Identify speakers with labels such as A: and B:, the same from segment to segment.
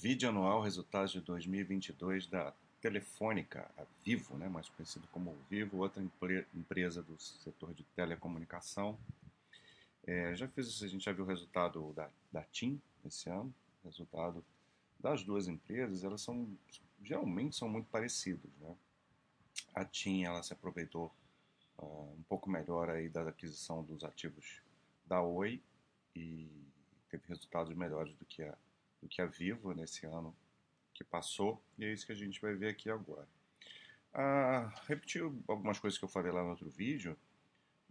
A: Vídeo anual resultados de 2022 da Telefônica, a Vivo, né, mais conhecido como Vivo, outra empresa do setor de telecomunicação. É, já fiz, a gente já viu o resultado da, da TIM esse ano, resultado das duas empresas, elas são geralmente são muito parecidas, né? A TIM ela se aproveitou uh, um pouco melhor aí da aquisição dos ativos da Oi e teve resultados melhores do que a do que a Vivo nesse ano que passou, e é isso que a gente vai ver aqui agora. Ah, repetir algumas coisas que eu falei lá no outro vídeo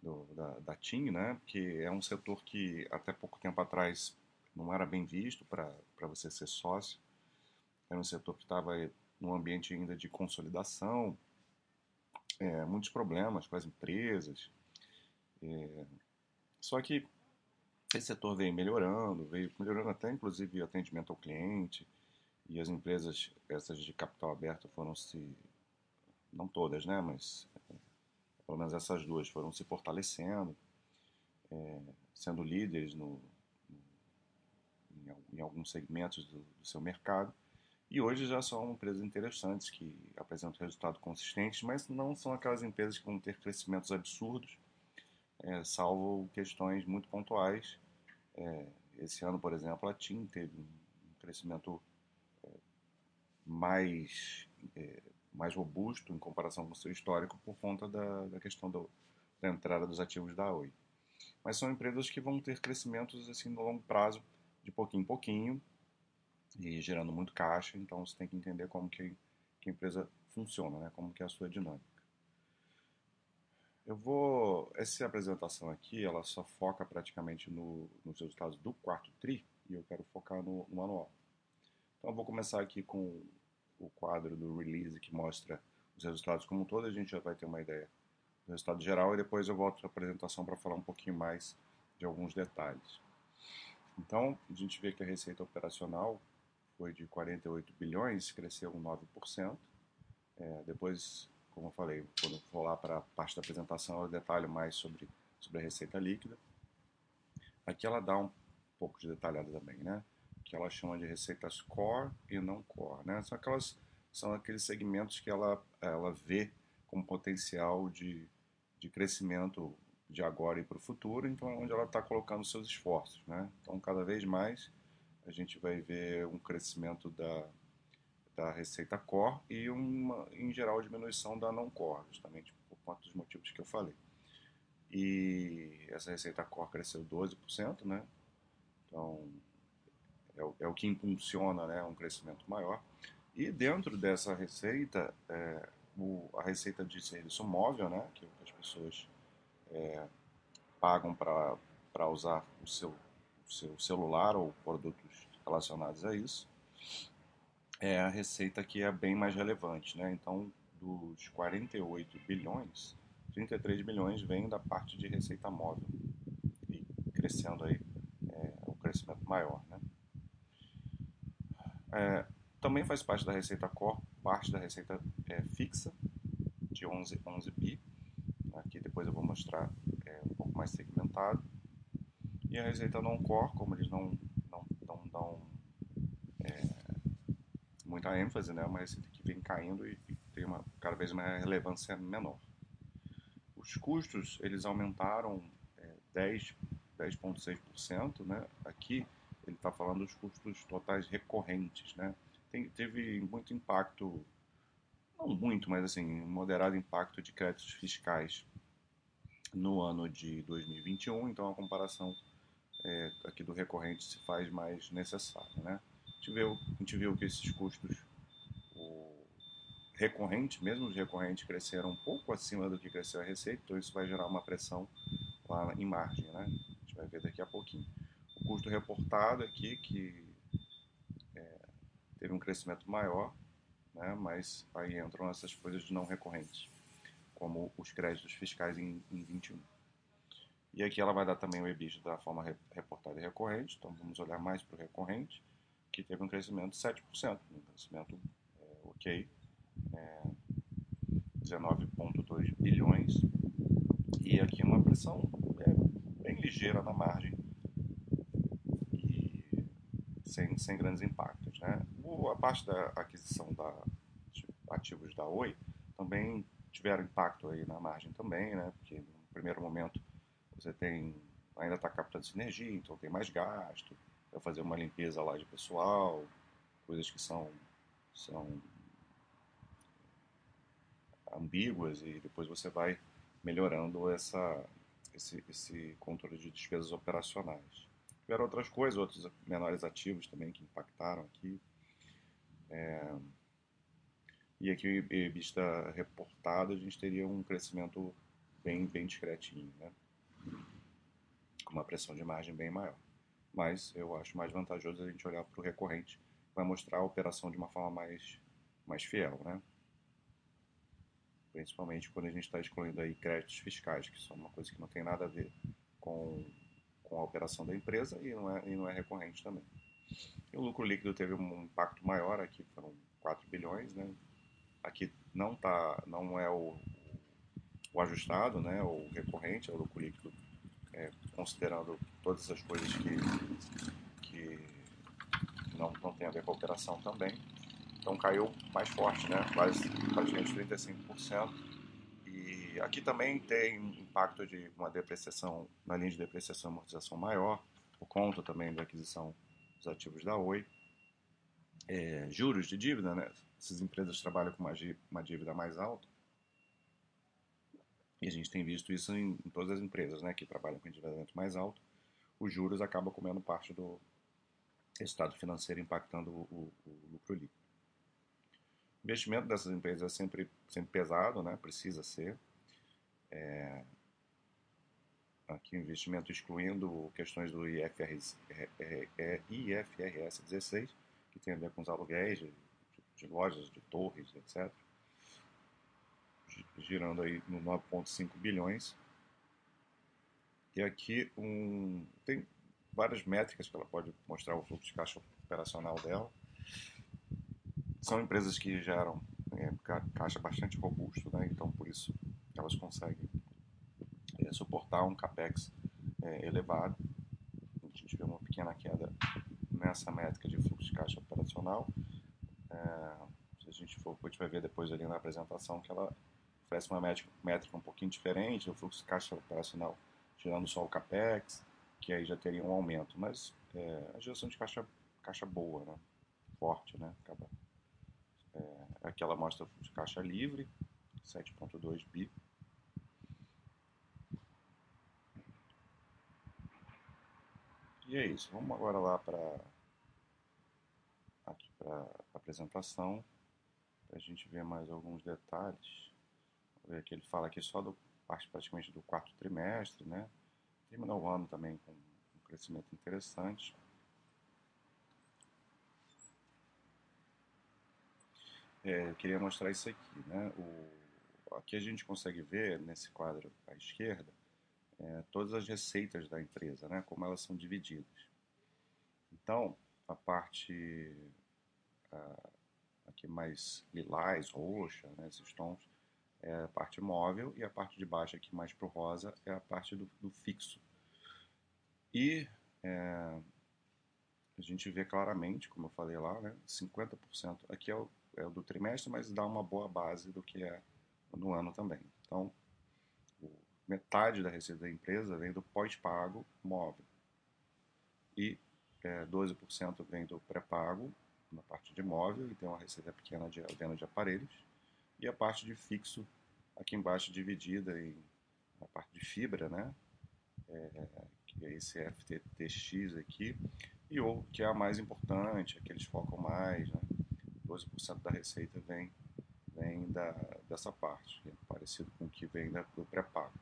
A: do, da, da TIM, né? que é um setor que até pouco tempo atrás não era bem visto para você ser sócio. Era um setor que estava num ambiente ainda de consolidação, é, muitos problemas com as empresas. É, só que esse setor veio melhorando, veio melhorando até inclusive o atendimento ao cliente e as empresas, essas de capital aberto foram se, não todas, né, mas é, pelo menos essas duas foram se fortalecendo, é, sendo líderes no, em, em, alguns segmentos do, do, seu mercado. E hoje já são empresas interessantes que apresentam resultados consistentes, mas não são aquelas empresas que vão ter crescimentos absurdos, é, salvo questões muito pontuais. É, esse ano, por exemplo, a TIM teve um crescimento é, mais, é, mais robusto em comparação com o seu histórico por conta da, da questão do, da entrada dos ativos da Oi. Mas são empresas que vão ter crescimentos assim no longo prazo, de pouquinho em pouquinho, e gerando muito caixa, então você tem que entender como que, que a empresa funciona, né? como que é a sua dinâmica. Eu vou. Essa apresentação aqui, ela só foca praticamente no, nos resultados do quarto TRI e eu quero focar no, no anual. Então eu vou começar aqui com o quadro do release que mostra os resultados como um todo, a gente já vai ter uma ideia do resultado geral e depois eu volto à apresentação para falar um pouquinho mais de alguns detalhes. Então, a gente vê que a receita operacional foi de 48 bilhões, cresceu 9%. É, depois como eu falei, quando for lá para a parte da apresentação, eu detalho mais sobre, sobre a receita líquida. Aqui ela dá um pouco de detalhada também, né? Que ela chama de receitas core e não core, né? São, aquelas, são aqueles segmentos que ela, ela vê como potencial de, de crescimento de agora e para o futuro, então é onde ela está colocando seus esforços, né? Então, cada vez mais a gente vai ver um crescimento da, da receita core e uma, em geral, diminuição da não core, justamente por conta dos motivos que eu falei. E essa receita core cresceu 12%, né? Então, é o, é o que impulsiona né, um crescimento maior. E dentro dessa receita, é, o, a receita de serviço móvel, né, que as pessoas é, pagam para usar o seu, o seu celular ou produtos relacionados a isso, é a receita que é bem mais relevante, né? Então, dos 48 bilhões, 33 bilhões vem da parte de receita móvel e crescendo aí é, crescimento maior, né? É, também faz parte da receita core, parte da receita é, fixa de 11, 11 bi, aqui depois eu vou mostrar é, um pouco mais segmentado. E a receita não core, como eles não muita ênfase, né? Receita que vem caindo e, e tem uma cada vez uma relevância menor. Os custos eles aumentaram é, 10 10,6%, né? Aqui ele está falando dos custos totais recorrentes, né? Tem, teve muito impacto, não muito, mas assim, moderado impacto de créditos fiscais no ano de 2021, então a comparação é, aqui do recorrente se faz mais necessária, né? Gente viu, a gente viu que esses custos recorrente, mesmo os recorrentes, cresceram um pouco acima do que cresceu a receita, então isso vai gerar uma pressão lá em margem, né? A gente vai ver daqui a pouquinho. O custo reportado aqui, que é, teve um crescimento maior, né? mas aí entram essas coisas não recorrentes, como os créditos fiscais em, em 21. E aqui ela vai dar também o EBITDA da forma reportada e recorrente, então vamos olhar mais para o recorrente que teve um crescimento de 7%, um crescimento é, ok, é, 19,2 bilhões, e aqui uma pressão é, bem ligeira na margem, e sem, sem grandes impactos. Né? O, a parte da aquisição da, de ativos da Oi também tiveram impacto aí na margem também, né? porque no primeiro momento você tem ainda está captando sinergia, então tem mais gasto, vai fazer uma limpeza lá de pessoal, coisas que são, são ambíguas e depois você vai melhorando essa, esse, esse controle de despesas operacionais. Tiveram outras coisas, outros menores ativos também que impactaram aqui. É, e aqui, vista reportado, a gente teria um crescimento bem, bem discretinho, né? com uma pressão de margem bem maior. Mas eu acho mais vantajoso a gente olhar para o recorrente, vai mostrar a operação de uma forma mais, mais fiel, né? Principalmente quando a gente está excluindo aí créditos fiscais, que são uma coisa que não tem nada a ver com, com a operação da empresa e não é, e não é recorrente também. E o lucro líquido teve um impacto maior aqui, foram 4 bilhões, né? Aqui não tá, não é o, o ajustado, né? O recorrente, é o lucro líquido é, considerando todas as coisas que, que não, não tem a ver com a operação também. Então caiu mais forte, né? quase praticamente 35%. E aqui também tem impacto de uma depreciação, na linha de depreciação e amortização maior, por conta também da aquisição dos ativos da Oi. É, juros de dívida, né? Essas empresas trabalham com uma dívida mais alta. E a gente tem visto isso em, em todas as empresas né, que trabalham com endividamento mais alto. Os juros acabam comendo parte do resultado financeiro, impactando o, o, o lucro líquido. O investimento dessas empresas é sempre, sempre pesado, né? precisa ser. É, aqui investimento excluindo questões do IFRS, é, é, é IFRS 16, que tem a ver com os aluguéis de, de lojas, de torres, etc girando aí no 9,5 bilhões. E aqui um, tem várias métricas que ela pode mostrar o fluxo de caixa operacional dela. São empresas que geram é, caixa bastante robusto, né? então por isso elas conseguem é, suportar um capex é, elevado. A gente vê uma pequena queda nessa métrica de fluxo de caixa operacional. É, se a gente for, a gente vai ver depois ali na apresentação que ela oferece uma métrica, métrica um pouquinho diferente, o fluxo de caixa operacional tirando só o CAPEX, que aí já teria um aumento. Mas é, a geração de caixa, caixa boa, né? forte, né? Acaba, é, aqui ela mostra de caixa livre, 7.2 bi. E é isso. Vamos agora lá para aqui para a apresentação, para a gente ver mais alguns detalhes que ele fala aqui só do parte praticamente do quarto trimestre, né? Terminou o ano também com um crescimento interessante. É, eu queria mostrar isso aqui, né? O, aqui a gente consegue ver nesse quadro à esquerda é, todas as receitas da empresa, né? Como elas são divididas. Então, a parte a, aqui mais lilás, roxa, né? esses tons, é a parte móvel e a parte de baixo aqui mais para o rosa é a parte do, do fixo. E é, a gente vê claramente, como eu falei lá, né, 50% aqui é o, é o do trimestre, mas dá uma boa base do que é no ano também. Então, metade da receita da empresa vem do pós-pago móvel e é, 12% vem do pré-pago na parte de móvel e tem uma receita pequena de venda de aparelhos e a parte de fixo aqui embaixo dividida em a parte de fibra, né? É, que é esse FTTX aqui, e o que é a mais importante, é que eles focam mais, né? 12% da receita vem, vem da, dessa parte, é parecido com o que vem da, do pré-pago.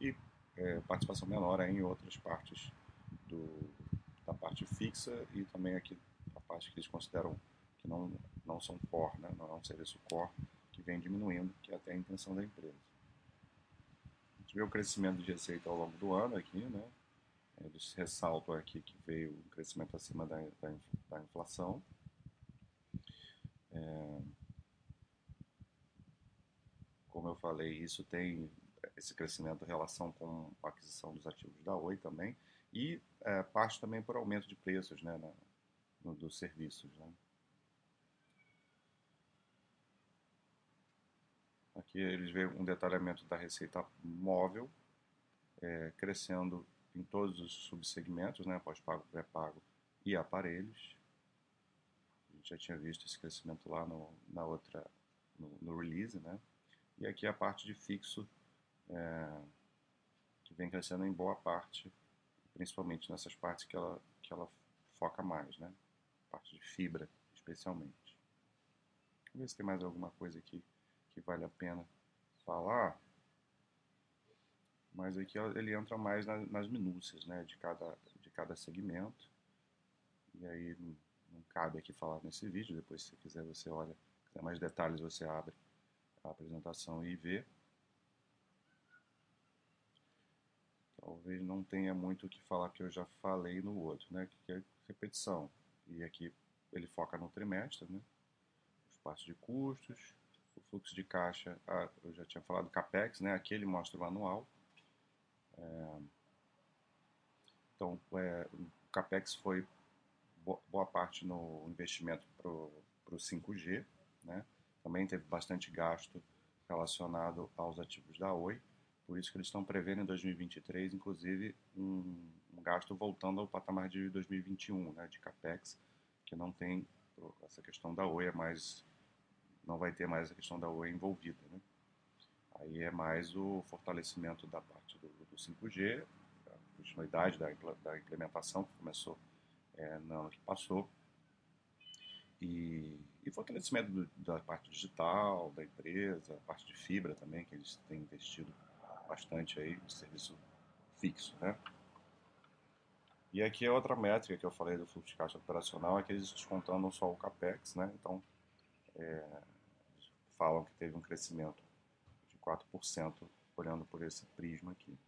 A: E é, participação menor em outras partes do, da parte fixa e também aqui a parte que eles consideram que não, não são core, né? não é um serviço core, vem diminuindo, que é até a intenção da empresa. A gente vê o crescimento de receita ao longo do ano aqui, né? Eles ressaltam aqui que veio um crescimento acima da, da, da inflação. É, como eu falei, isso tem esse crescimento em relação com a aquisição dos ativos da Oi também, e é, parte também por aumento de preços né, na, no, dos serviços. Né? Aqui eles veem um detalhamento da receita móvel, é, crescendo em todos os subsegmentos, né, pós-pago, pré-pago e aparelhos. A gente já tinha visto esse crescimento lá no, na outra, no, no release, né? E aqui a parte de fixo, é, que vem crescendo em boa parte, principalmente nessas partes que ela, que ela foca mais, né? Parte de fibra, especialmente. Vamos ver se tem mais alguma coisa aqui que vale a pena falar. Mas aqui ele entra mais nas minúcias né, de, cada, de cada segmento. E aí não, não cabe aqui falar nesse vídeo. Depois, se quiser, você olha. Se quiser mais detalhes, você abre a apresentação e vê. Talvez não tenha muito o que falar que eu já falei no outro, né? Que é repetição. E aqui ele foca no trimestre, né? Os passos de custos, o fluxo de caixa, eu já tinha falado CAPEX, né? Aqui ele mostra o anual. É, então, é, o CAPEX foi boa parte no investimento para o 5G, né? Também teve bastante gasto relacionado aos ativos da Oi, por isso que eles estão prevendo em 2023, inclusive, um, um gasto voltando ao patamar de 2021, né, de capex, que não tem essa questão da Oi, é mais não vai ter mais a questão da Oi envolvida. Né? Aí é mais o fortalecimento da parte do, do 5G, a continuidade da, da implementação que começou é, no ano que passou, e, e fortalecimento do, da parte digital da empresa, a parte de fibra também, que eles têm investido bastante aí de serviço fixo, né? E aqui é outra métrica que eu falei do fluxo de caixa operacional, é que eles descontando só o CAPEX, né? Então, é, falam que teve um crescimento de 4% olhando por esse prisma aqui.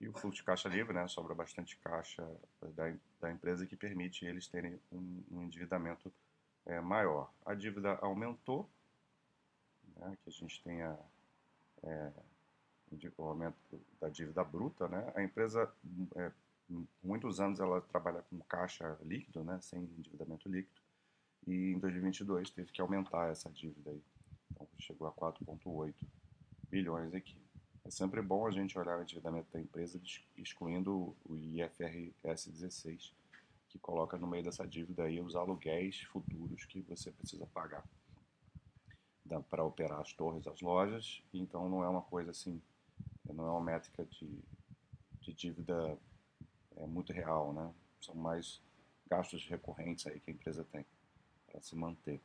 A: E o fluxo de caixa livre, né, sobra bastante caixa da, da empresa que permite eles terem um, um endividamento é, maior. A dívida aumentou, né, que a gente tenha é, o aumento da dívida bruta. Né? A empresa, é, muitos anos, ela trabalha com caixa líquido, né, sem endividamento líquido, e em 2022 teve que aumentar essa dívida. Aí. Então chegou a 4,8 bilhões aqui. É sempre bom a gente olhar o endividamento da empresa excluindo o IFRS 16, que coloca no meio dessa dívida aí os aluguéis futuros que você precisa pagar para operar as torres, as lojas, então não é uma coisa assim, não é uma métrica de, de dívida é, muito real, né? São mais gastos recorrentes aí que a empresa tem para se manter.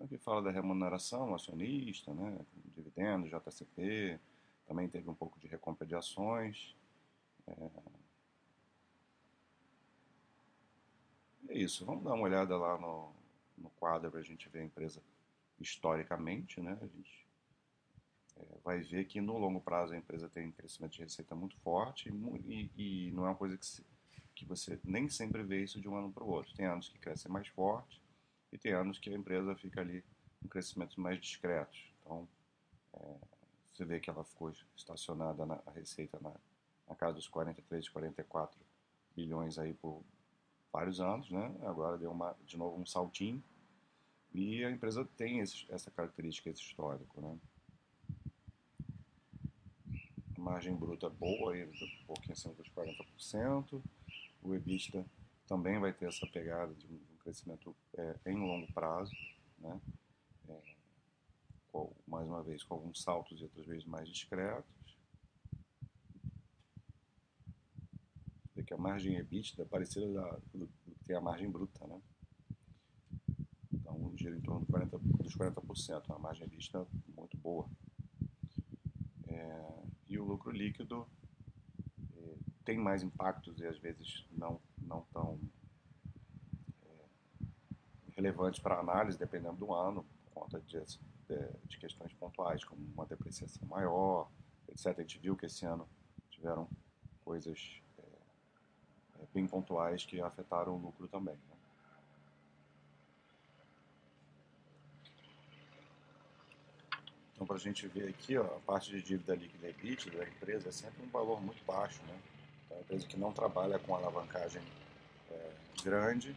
A: Aqui fala da remuneração acionista, né? dividendos, JCP, também teve um pouco de recompra de ações. É, é isso, vamos dar uma olhada lá no, no quadro para a gente ver a empresa historicamente, né? A gente vai ver que no longo prazo a empresa tem um crescimento de receita muito forte e, e, não é uma coisa que, se, que você nem sempre vê isso de um ano para o outro. Tem anos que crescem mais forte e tem anos que a empresa fica ali com crescimentos mais discretos. Então, é, você vê que ela ficou estacionada na receita na, na casa dos 43, 44 bilhões aí por vários anos, né? Agora deu uma, de novo um saltinho. E a empresa tem esse, essa característica, esse histórico, né? Margem bruta boa, aí, um pouquinho acima dos 40%. O EBITDA também vai ter essa pegada de um, crescimento é, em longo prazo, né? É, com, mais uma vez com alguns saltos e outras vezes mais discretos. que a margem EBITDA é parecida da, do, do que tem a margem bruta, né? Então, gira em torno 40, dos 40%, uma margem EBITDA muito boa. É, e o lucro líquido é, tem mais impactos e às vezes não, não tão é, relevantes para análise, dependendo do ano, por conta de, de, de questões pontuais, como uma depreciação maior, etc. A gente viu que esse ano tiveram coisas é, bem pontuais que afetaram o lucro também. Né? Então, para a gente ver aqui, ó, a parte de dívida líquida EBITDA da empresa é sempre um valor muito baixo. Né? É uma empresa que não trabalha com alavancagem é, grande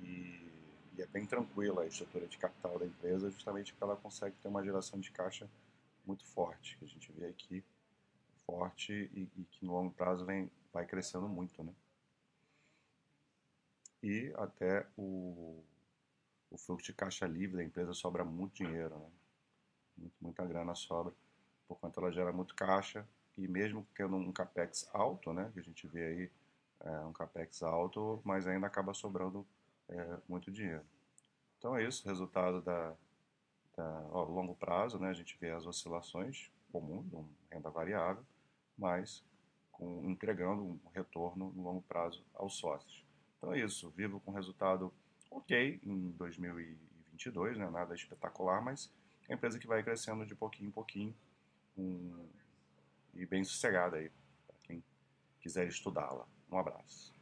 A: e, e, é bem tranquila a estrutura de capital da empresa, justamente porque ela consegue ter uma geração de caixa muito forte, que a gente vê aqui, forte e, e que no longo prazo vem, vai crescendo muito. Né? E até o, o fluxo de caixa livre da empresa sobra muito dinheiro. Né? Muita grana sobra, por quanto ela gera muito caixa e mesmo tendo um capex alto, né, que a gente vê aí é, um capex alto, mas ainda acaba sobrando é, muito dinheiro. Então é isso, resultado da, da ó, longo prazo, né, a gente vê as oscilações comuns, uma renda variável, mas com, entregando um retorno no longo prazo aos sócios. Então é isso, vivo com resultado ok em 2022, né, nada espetacular, mas é uma empresa que vai crescendo de pouquinho em pouquinho um, e bem sossegada aí, para quem quiser estudá-la. Um abraço.